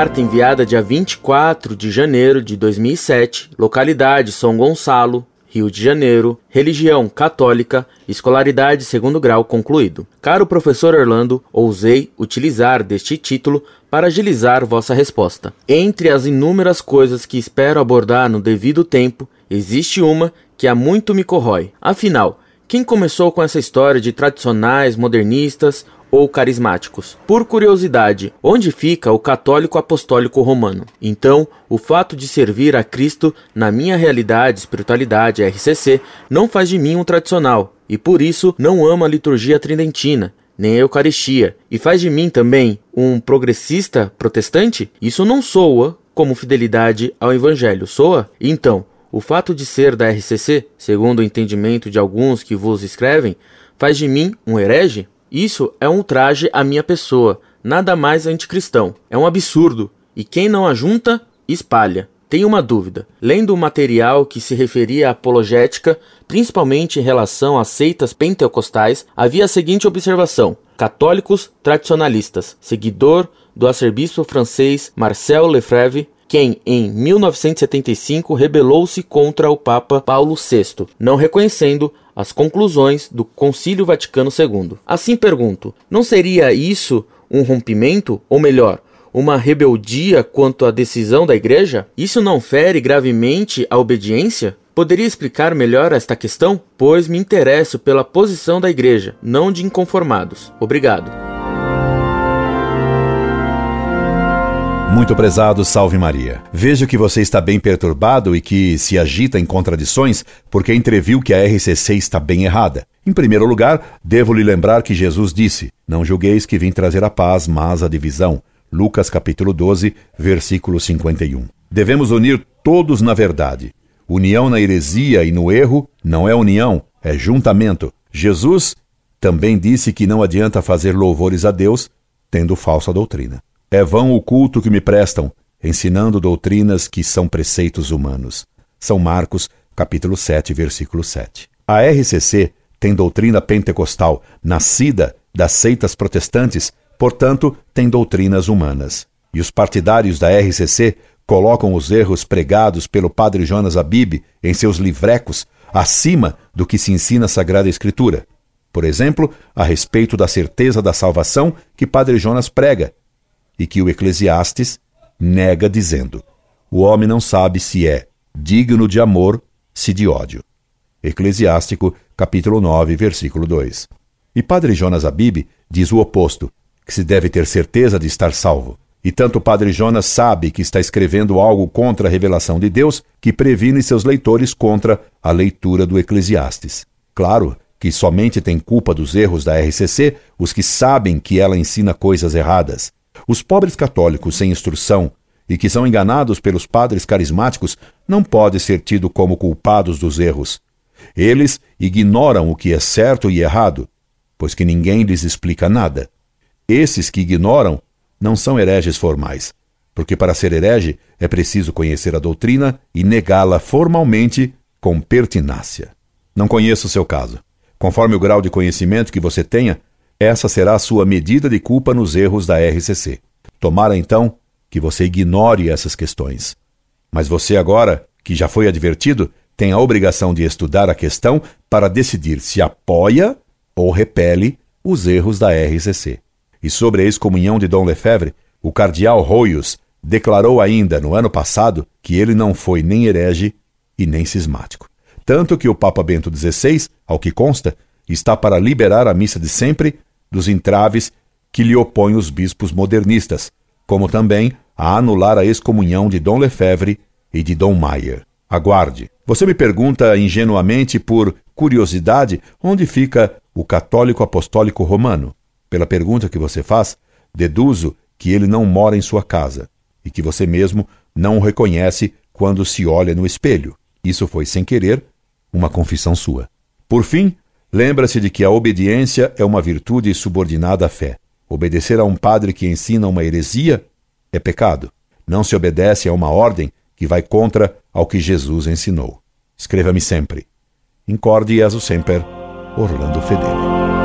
Carta enviada dia 24 de janeiro de 2007, localidade São Gonçalo, Rio de Janeiro, religião católica, escolaridade segundo grau concluído. Caro professor Orlando, ousei utilizar deste título para agilizar vossa resposta. Entre as inúmeras coisas que espero abordar no devido tempo, existe uma que há muito me corrói. Afinal, quem começou com essa história de tradicionais, modernistas ou carismáticos. Por curiosidade, onde fica o católico apostólico romano? Então, o fato de servir a Cristo na minha realidade, espiritualidade, RCC, não faz de mim um tradicional, e por isso não amo a liturgia tridentina, nem a Eucaristia, e faz de mim também um progressista protestante? Isso não soa como fidelidade ao Evangelho, soa? Então, o fato de ser da RCC, segundo o entendimento de alguns que vos escrevem, faz de mim um herege? Isso é um ultraje à minha pessoa, nada mais anticristão. É um absurdo, e quem não ajunta, espalha. Tenho uma dúvida. Lendo o material que se referia à apologética, principalmente em relação às seitas pentecostais, havia a seguinte observação: católicos tradicionalistas, seguidor do arcebispo francês Marcel Lefebvre, quem em 1975 rebelou-se contra o Papa Paulo VI, não reconhecendo as conclusões do Concílio Vaticano II. Assim pergunto: não seria isso um rompimento, ou melhor, uma rebeldia quanto à decisão da Igreja? Isso não fere gravemente a obediência? Poderia explicar melhor esta questão? Pois me interesso pela posição da Igreja, não de inconformados. Obrigado. Muito prezado, salve Maria. Vejo que você está bem perturbado e que se agita em contradições porque entreviu que a RCC está bem errada. Em primeiro lugar, devo lhe lembrar que Jesus disse: Não julgueis que vim trazer a paz, mas a divisão. Lucas capítulo 12, versículo 51. Devemos unir todos na verdade. União na heresia e no erro não é união, é juntamento. Jesus também disse que não adianta fazer louvores a Deus tendo falsa doutrina. É vão o culto que me prestam, ensinando doutrinas que são preceitos humanos. São Marcos, capítulo 7, versículo 7. A RCC tem doutrina pentecostal, nascida das seitas protestantes, portanto, tem doutrinas humanas. E os partidários da RCC colocam os erros pregados pelo padre Jonas Abib em seus livrecos acima do que se ensina a Sagrada Escritura. Por exemplo, a respeito da certeza da salvação que padre Jonas prega, e que o Eclesiastes nega dizendo: O homem não sabe se é digno de amor, se de ódio. Eclesiástico, capítulo 9, versículo 2. E Padre Jonas Abib diz o oposto, que se deve ter certeza de estar salvo. E tanto o Padre Jonas sabe que está escrevendo algo contra a revelação de Deus, que previne seus leitores contra a leitura do Eclesiastes. Claro que somente tem culpa dos erros da RCC os que sabem que ela ensina coisas erradas. Os pobres católicos sem instrução e que são enganados pelos padres carismáticos não podem ser tidos como culpados dos erros. Eles ignoram o que é certo e errado, pois que ninguém lhes explica nada. Esses que ignoram não são hereges formais, porque para ser herege é preciso conhecer a doutrina e negá-la formalmente com pertinácia. Não conheço o seu caso. Conforme o grau de conhecimento que você tenha, essa será a sua medida de culpa nos erros da RCC. Tomara então que você ignore essas questões. Mas você agora, que já foi advertido, tem a obrigação de estudar a questão para decidir se apoia ou repele os erros da RCC. E sobre a excomunhão de Dom Lefebvre, o cardeal Royos declarou ainda no ano passado que ele não foi nem herege e nem cismático. Tanto que o Papa Bento XVI, ao que consta, está para liberar a missa de sempre dos entraves que lhe opõem os bispos modernistas, como também a anular a excomunhão de Dom Lefebvre e de Dom Maier. Aguarde. Você me pergunta ingenuamente por curiosidade onde fica o católico apostólico romano. Pela pergunta que você faz, deduzo que ele não mora em sua casa e que você mesmo não o reconhece quando se olha no espelho. Isso foi sem querer uma confissão sua. Por fim, Lembra-se de que a obediência é uma virtude subordinada à fé. Obedecer a um padre que ensina uma heresia é pecado. Não se obedece a uma ordem que vai contra ao que Jesus ensinou. Escreva-me sempre. Incorde Jesus Semper, Orlando Fedeli.